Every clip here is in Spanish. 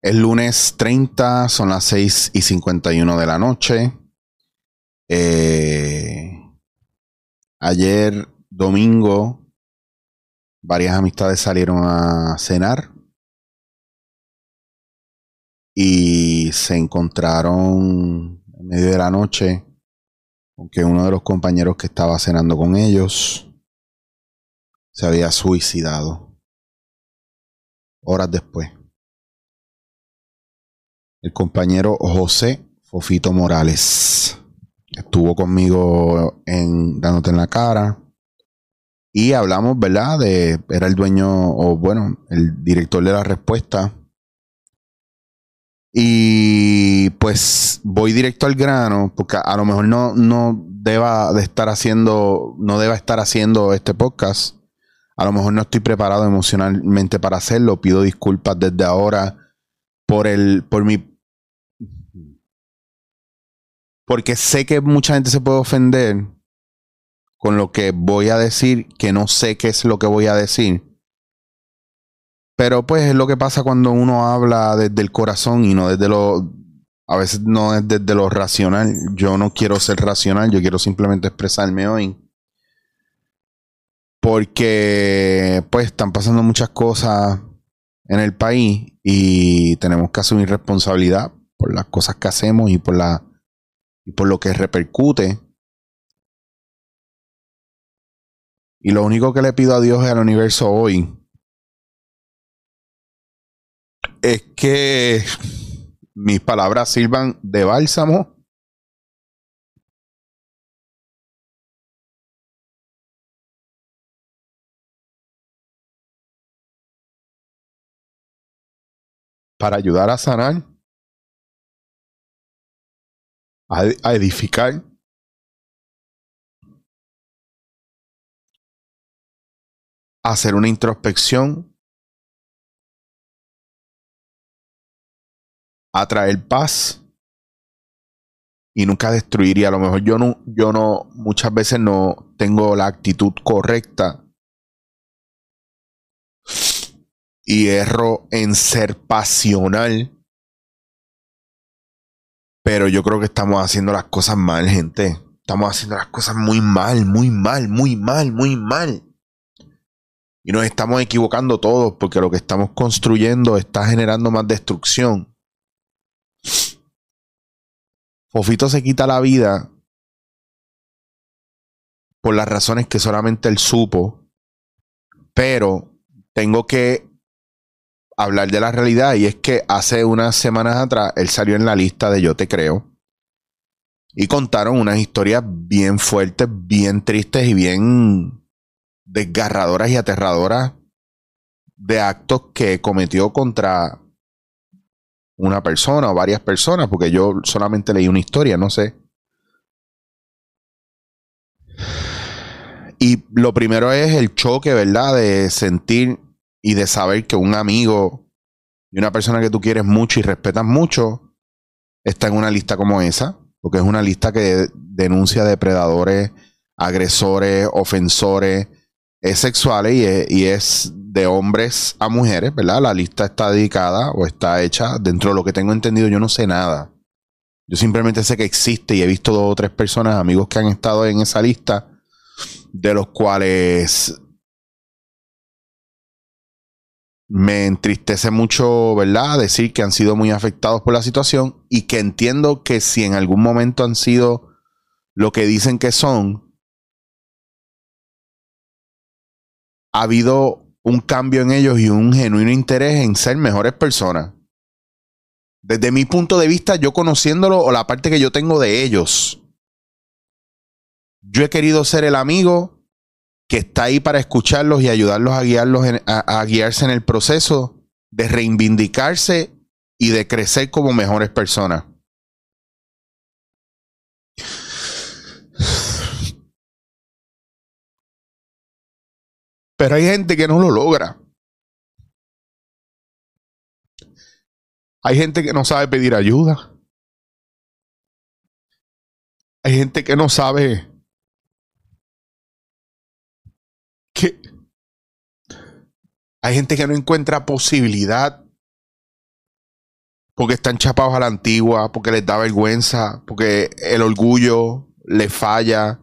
El lunes 30 son las 6 y 51 de la noche. Eh, ayer, domingo, varias amistades salieron a cenar y se encontraron en medio de la noche con que uno de los compañeros que estaba cenando con ellos se había suicidado horas después. El compañero José Fofito Morales estuvo conmigo en dándote en la cara y hablamos, ¿verdad? De era el dueño o bueno, el director de la respuesta. Y pues voy directo al grano, porque a lo mejor no, no deba de estar haciendo, no deba estar haciendo este podcast a lo mejor no estoy preparado emocionalmente para hacerlo. Pido disculpas desde ahora por el, por mi. Porque sé que mucha gente se puede ofender con lo que voy a decir, que no sé qué es lo que voy a decir. Pero pues es lo que pasa cuando uno habla desde el corazón y no desde lo... A veces no es desde lo racional. Yo no quiero ser racional, yo quiero simplemente expresarme hoy porque pues están pasando muchas cosas en el país y tenemos que asumir responsabilidad por las cosas que hacemos y por la y por lo que repercute. Y lo único que le pido a Dios y al universo hoy es que mis palabras sirvan de bálsamo para ayudar a sanar, a, edificar, hacer una introspección, a traer paz. Y nunca destruir. Y a lo mejor yo no, yo no, muchas veces no tengo la actitud correcta y erro en ser pasional. Pero yo creo que estamos haciendo las cosas mal, gente. Estamos haciendo las cosas muy mal, muy mal, muy mal, muy mal. Y nos estamos equivocando todos porque lo que estamos construyendo está generando más destrucción. Fofito se quita la vida por las razones que solamente él supo. Pero tengo que hablar de la realidad y es que hace unas semanas atrás él salió en la lista de Yo Te Creo y contaron unas historias bien fuertes, bien tristes y bien desgarradoras y aterradoras de actos que cometió contra una persona o varias personas, porque yo solamente leí una historia, no sé. Y lo primero es el choque, ¿verdad? De sentir y de saber que un amigo y una persona que tú quieres mucho y respetas mucho está en una lista como esa, porque es una lista que denuncia depredadores, agresores, ofensores sexuales y es, de hombres a mujeres, ¿verdad? La lista está dedicada o está hecha dentro de lo que tengo entendido, yo no sé nada. Yo simplemente sé que existe y he visto dos o tres personas, amigos que han estado en esa lista, de los cuales me entristece mucho, ¿verdad? Decir que han sido muy afectados por la situación y que entiendo que si en algún momento han sido lo que dicen que son, ha habido un cambio en ellos y un genuino interés en ser mejores personas. Desde mi punto de vista, yo conociéndolo o la parte que yo tengo de ellos, yo he querido ser el amigo que está ahí para escucharlos y ayudarlos a, guiarlos a, guiarse en el proceso de reivindicarse y de crecer como mejores personas. Pero hay gente que no lo logra. Hay gente que no sabe pedir ayuda. Hay gente que no sabe Hay gente que no encuentra posibilidad porque están chapados a la antigua, porque les da vergüenza, porque el orgullo les falla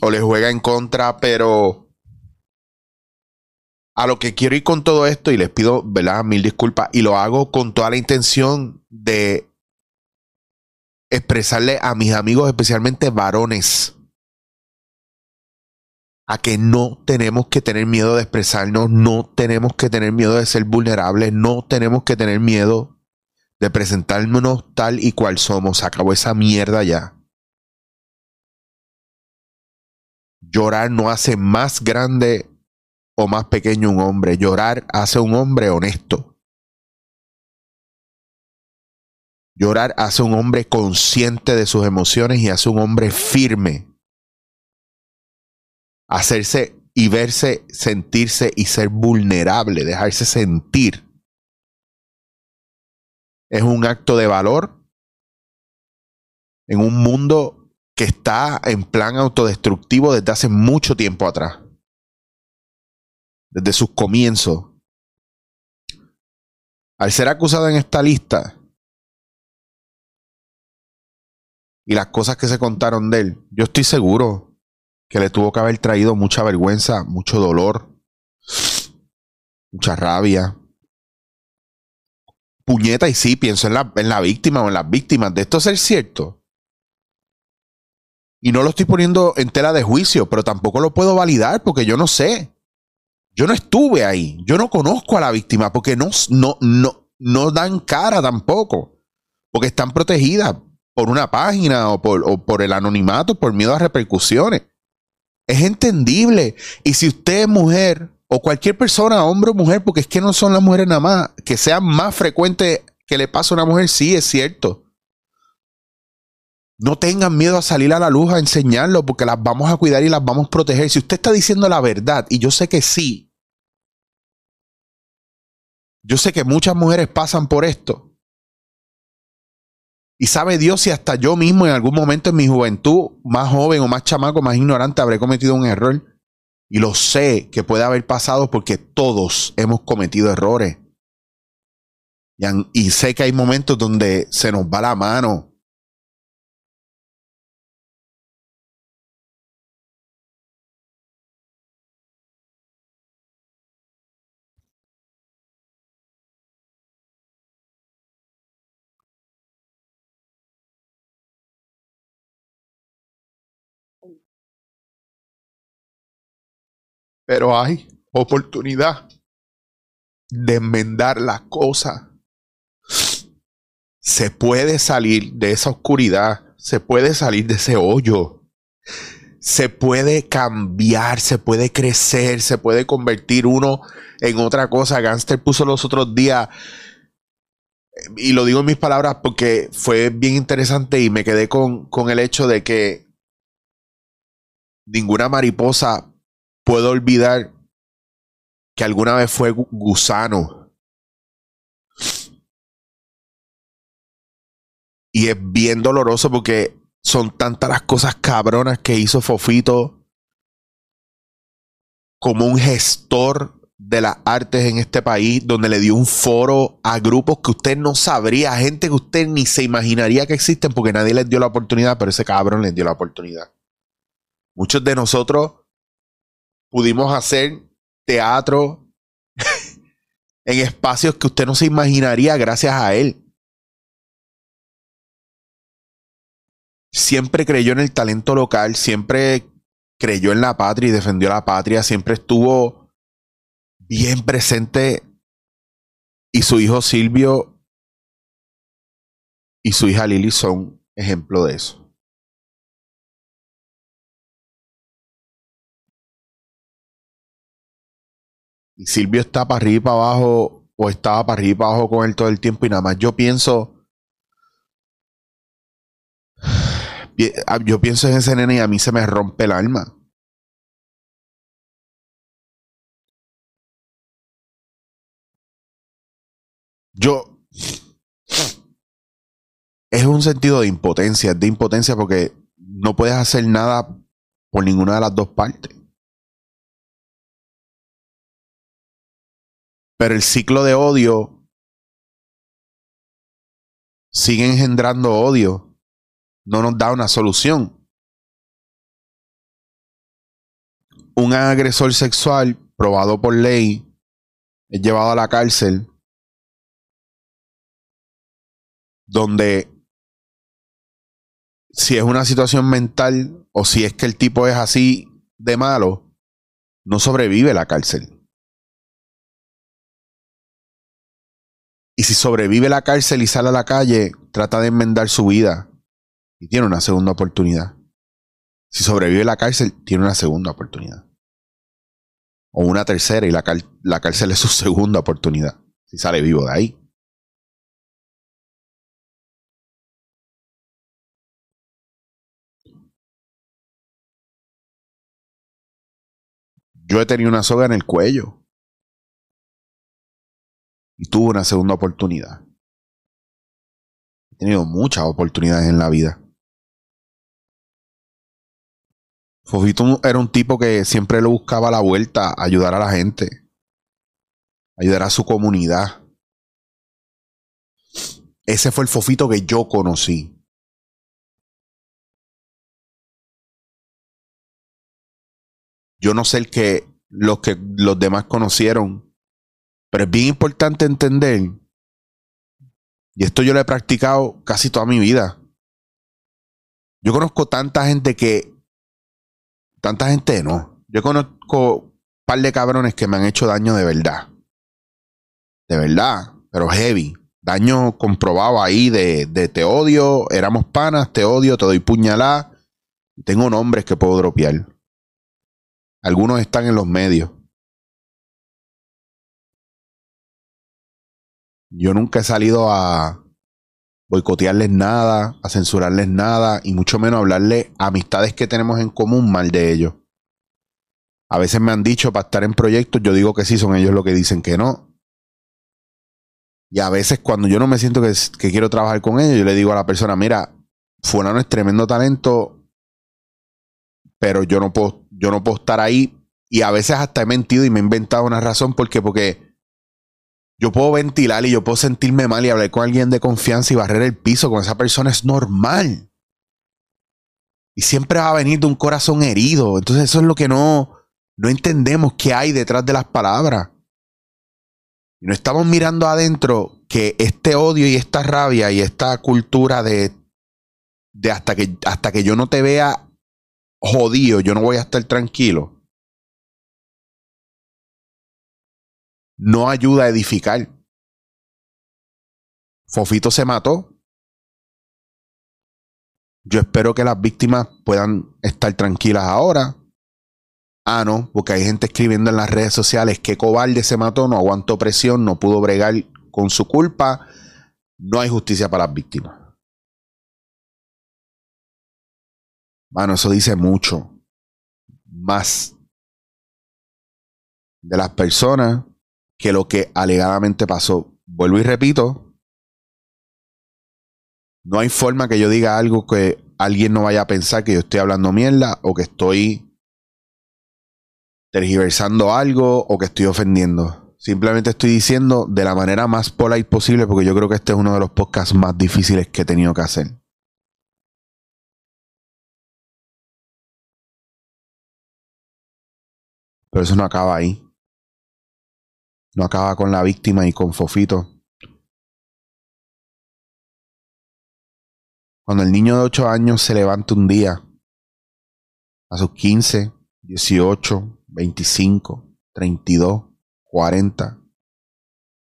o les juega en contra, pero a lo que quiero ir con todo esto, y les pido, ¿verdad? Mil disculpas, y lo hago con toda la intención de expresarle a mis amigos, especialmente varones, a que no tenemos que tener miedo de expresarnos, no tenemos que tener miedo de ser vulnerables, no tenemos que tener miedo de presentarnos tal y cual somos. acabó esa mierda ya. Llorar no hace más grande o más pequeño un hombre. Llorar hace un hombre honesto. Llorar hace un hombre consciente de sus emociones y hace un hombre firme. Hacerse y verse, sentirse y ser vulnerable, dejarse sentir es un acto de valor en un mundo que está en plan autodestructivo desde hace mucho tiempo atrás. Desde sus comienzos. Al ser acusado en esta lista y las cosas que se contaron de él, yo estoy seguro que le tuvo que haber traído mucha vergüenza, mucho dolor, mucha rabia, puñeta, y sí, pienso en la, en la víctima o en las víctimas de esto ser cierto. Y no lo estoy poniendo en tela de juicio, pero tampoco lo puedo validar porque yo no sé. Yo no estuve ahí. Yo no conozco a la víctima porque no, no, no, no dan cara tampoco. Porque están protegidas por una página o por, o por el anonimato, por miedo a repercusiones. Es entendible. Y si usted es mujer o cualquier persona, hombre o mujer, porque es que no son las mujeres nada más, que sea más frecuente que le pase a una mujer, sí, es cierto. No tengan miedo a salir a la luz a enseñarlo, porque las vamos a cuidar y las vamos a proteger. Si usted está diciendo la verdad, y yo sé que sí, yo sé que muchas mujeres pasan por esto. Y sabe Dios si hasta yo mismo en algún momento en mi juventud, más joven o más chamaco, más ignorante, habré cometido un error. Y lo sé que puede haber pasado porque todos hemos cometido errores. Y, sé que hay momentos donde se nos va la mano. Pero hay oportunidad de enmendar las cosas. Se puede salir de esa oscuridad, se puede salir de ese hoyo. Se puede cambiar, se puede crecer, se puede convertir uno en otra cosa. Gangster puso los otros días, y lo digo en mis palabras porque fue bien interesante y me quedé con, con el hecho de que ninguna mariposa puedo olvidar que alguna vez fue gusano. Y es bien doloroso porque son tantas las cosas cabronas que hizo Fofito como un gestor de las artes en este país, donde le dio un foro a grupos que usted no sabría, a gente que usted ni se imaginaría que existen porque nadie les dio la oportunidad, pero ese cabrón les dio la oportunidad. Muchos de nosotros pudimos hacer teatro en espacios que usted no se imaginaría gracias a él. Siempre creyó en el talento local, siempre creyó en la patria y defendió la patria, siempre estuvo bien presente y su hijo Silvio y su hija Lili son ejemplo de eso. Y Silvio está para arriba y para abajo, o estaba para arriba y para abajo con él todo el tiempo, y nada más yo pienso. Yo pienso en ese nene y a mí se me rompe el alma. Yo. Es un sentido de impotencia, de impotencia porque no puedes hacer nada por ninguna de las dos partes. Pero el ciclo de odio sigue engendrando odio. No nos da una solución. Un agresor sexual probado por ley es llevado a la cárcel donde si es una situación mental o si es que el tipo es así de malo, no sobrevive la cárcel. Y si sobrevive la cárcel y sale a la calle, trata de enmendar su vida y tiene una segunda oportunidad. Si sobrevive la cárcel, tiene una segunda oportunidad. O una tercera y la, la cárcel es su segunda oportunidad. Si sale vivo de ahí. Yo he tenido una soga en el cuello. Y tuve una segunda oportunidad. He tenido muchas oportunidades en la vida. Fofito era un tipo que siempre le buscaba la vuelta a ayudar a la gente, ayudar a su comunidad. Ese fue el Fofito que yo conocí. Yo no sé el que los que los demás conocieron, pero es bien importante entender, y esto yo lo he practicado casi toda mi vida. Yo conozco tanta gente que, tanta gente no. Yo conozco un par de cabrones que me han hecho daño de verdad. De verdad, pero heavy. Daño comprobado ahí de, de te odio, éramos panas, te odio, te doy puñalada. Tengo nombres que puedo dropear. Algunos están en los medios. Yo nunca he salido a boicotearles nada, a censurarles nada y mucho menos hablarle a amistades que tenemos en común mal de ellos. A veces me han dicho para estar en proyectos, yo digo que sí, son ellos los que dicen que no. Y a veces cuando yo no me siento que, quiero trabajar con ellos, yo le digo a la persona, mira, fulano es tremendo talento, pero yo no puedo yo no puedo estar ahí y a veces hasta he mentido y me he inventado una razón porque porque yo puedo ventilar y yo puedo sentirme mal y hablar con alguien de confianza y barrer el piso con esa persona es normal. Y siempre va a venir de un corazón herido. Entonces eso es lo que no, no entendemos qué hay detrás de las palabras. Y no estamos mirando adentro que este odio y esta rabia y esta cultura de, de hasta, que, hasta que yo no te vea jodido, yo no voy a estar tranquilo, no ayuda a edificar. Fofito se mató. Yo espero que las víctimas puedan estar tranquilas ahora. Ah, no, porque hay gente escribiendo en las redes sociales que cobarde se mató, no aguantó presión, no pudo bregar con su culpa. No hay justicia para las víctimas. Bueno, eso dice mucho más de las personas que lo que alegadamente pasó. Vuelvo y repito, no hay forma que yo diga algo que alguien no vaya a pensar que yo estoy hablando mierda o que estoy tergiversando algo o que estoy ofendiendo. Simplemente estoy diciendo de la manera más polite posible porque yo creo que este es uno de los podcasts más difíciles que he tenido que hacer. Pero eso no acaba ahí. No acaba con la víctima y con Fofito. Cuando el niño de 8 años se levanta un día, a sus 15, 18, 25, 32, 40,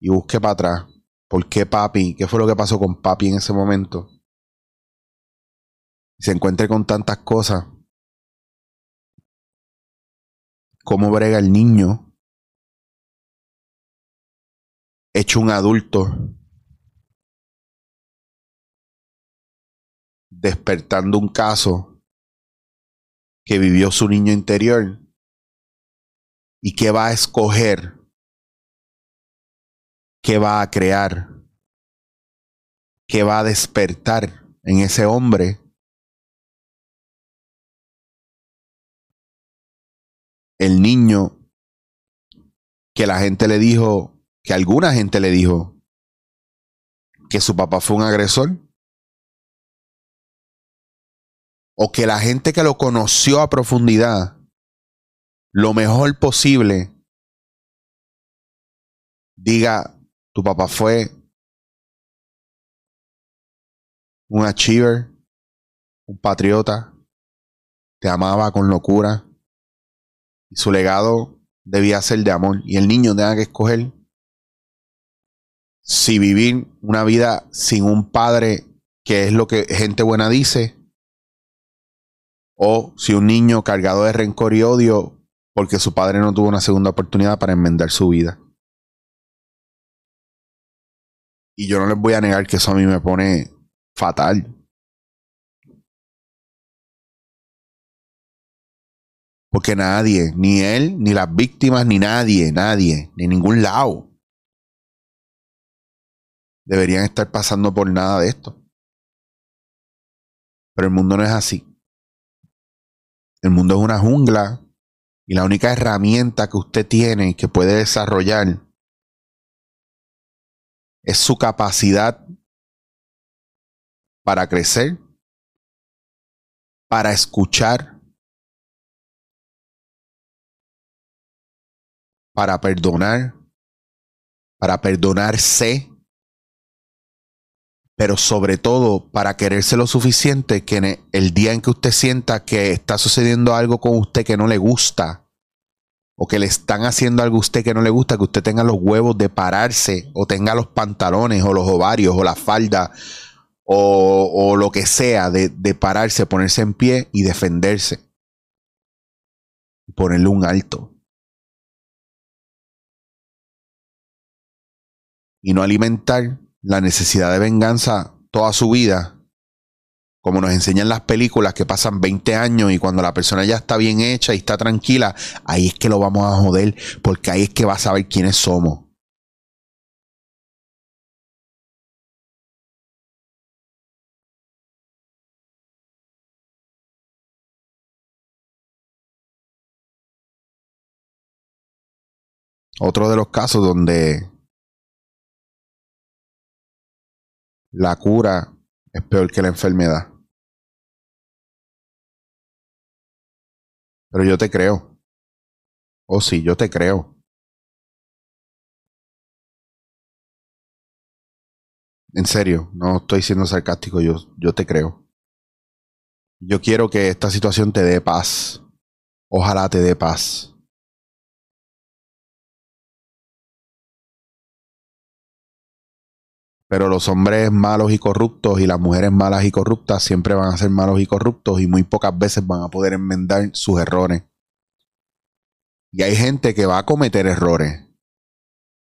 y busque para atrás, ¿por qué papi? ¿Qué fue lo que pasó con papi en ese momento? Y se encuentre con tantas cosas cómo brega el niño hecho un adulto. Despertando un caso que vivió su niño interior. Y que va a escoger, que va a crear, que va a despertar en ese hombre el niño que la gente le dijo que alguna gente le dijo que su papá fue un agresor. O que la gente que lo conoció a profundidad, lo mejor posible, diga, tu papá fue un achiever, un patriota, te amaba con locura y su legado debía ser de amor y el niño tenga que escoger si vivir una vida sin un padre que es lo que gente buena dice o si un niño cargado de rencor y odio porque su padre no tuvo una segunda oportunidad para enmendar su vida. Y yo no les voy a negar que eso a mí me pone fatal. Porque nadie, ni él, ni las víctimas, ni nadie, nadie, ni ningún lado, deberían estar pasando por nada de esto. Pero el mundo no es así. El mundo es una jungla y la única herramienta que usted tiene que puede desarrollar es su capacidad para crecer, para escuchar, para perdonar, para perdonarse, pero sobre todo para quererse lo suficiente que el día en que usted sienta que está sucediendo algo con usted que no le gusta, o que le están haciendo algo a usted que no le gusta, que usted tenga los huevos de pararse, o tenga los pantalones, o los ovarios, o la falda, o, lo que sea, de, pararse, ponerse en pie y defenderse. Ponerle un alto. Y no alimentar la necesidad de venganza toda su vida, como nos enseñan las películas que pasan 20 años y cuando la persona ya está bien hecha y está tranquila, ahí es que lo vamos a joder, porque ahí es que va a saber quiénes somos. Otro de los casos donde la cura es peor que la enfermedad. Pero yo te creo. Oh, sí, yo te creo. En serio, no estoy siendo sarcástico, yo, yo te creo. Yo quiero que esta situación te dé paz. Ojalá te dé paz. Pero los hombres malos y corruptos y las mujeres malas y corruptas siempre van a ser malos y corruptos y muy pocas veces van a poder enmendar sus errores. Y hay gente que va a cometer errores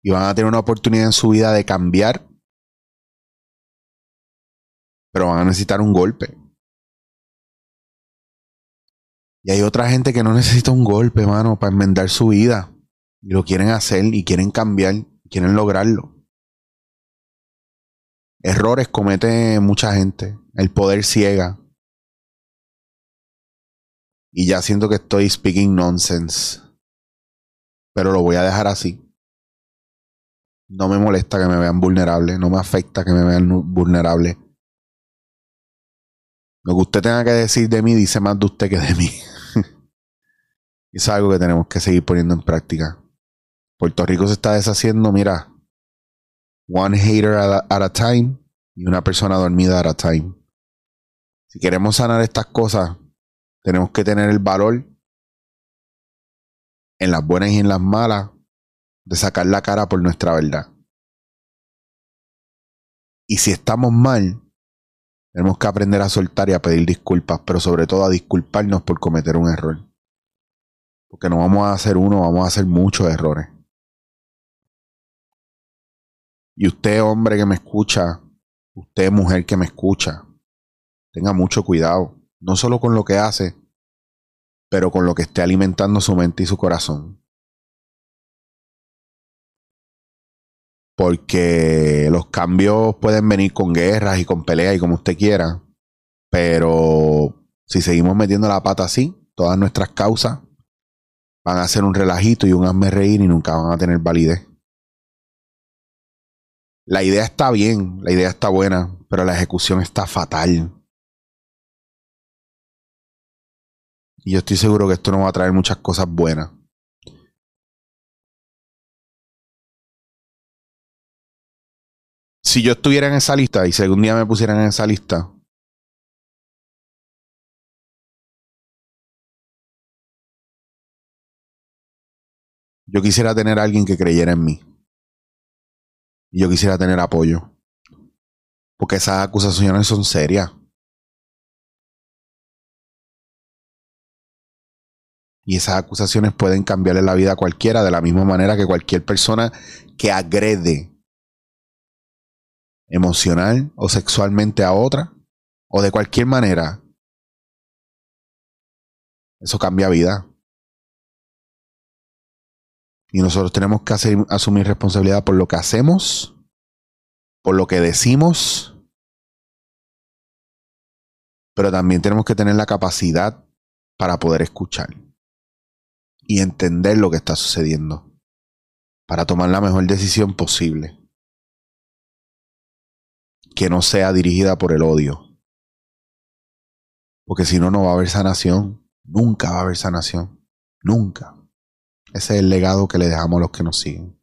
y van a tener una oportunidad en su vida de cambiar, pero van a necesitar un golpe. Y hay otra gente que no necesita un golpe, mano, para enmendar su vida. Y lo quieren hacer y quieren cambiar, quieren lograrlo. Errores comete mucha gente. El poder ciega. Y ya siento que estoy speaking nonsense. Pero lo voy a dejar así. No me molesta que me vean vulnerable. No me afecta que me vean vulnerable. Lo que usted tenga que decir de mí dice más de usted que de mí. es algo que tenemos que seguir poniendo en práctica. Puerto Rico se está deshaciendo, mira, one hater at a, time y una persona dormida at a time. Si queremos sanar estas cosas, tenemos que tener el valor en las buenas y en las malas de sacar la cara por nuestra verdad. Y si estamos mal, tenemos que aprender a soltar y a pedir disculpas, pero sobre todo a disculparnos por cometer un error. Porque no vamos a hacer uno, vamos a hacer muchos errores. Y usted, hombre que me escucha, usted, mujer que me escucha, tenga mucho cuidado, no solo con lo que hace, pero con lo que esté alimentando su mente y su corazón. Porque los cambios pueden venir con guerras y con peleas y como usted quiera, pero si seguimos metiendo la pata así, todas nuestras causas van a ser un relajito y un hazme reír y nunca van a tener validez. La idea está bien, la idea está buena, pero la ejecución está fatal. Y yo estoy seguro que esto no va a traer muchas cosas buenas. Si yo estuviera en esa lista y si algún día me pusieran en esa lista, yo quisiera tener a alguien que creyera en mí. Y yo quisiera tener apoyo. Porque esas acusaciones son serias. Y esas acusaciones pueden cambiarle la vida a cualquiera de la misma manera que cualquier persona que agrede emocional o sexualmente a otra o de cualquier manera. Eso cambia vida. Y nosotros tenemos que asumir responsabilidad por lo que hacemos, por lo que decimos, pero también tenemos que tener la capacidad para poder escuchar y entender lo que está sucediendo para tomar la mejor decisión posible. Que no sea dirigida por el odio. Porque si no, no va a haber sanación. Nunca va a haber sanación. Nunca. Ese es el legado que le dejamos a los que nos siguen.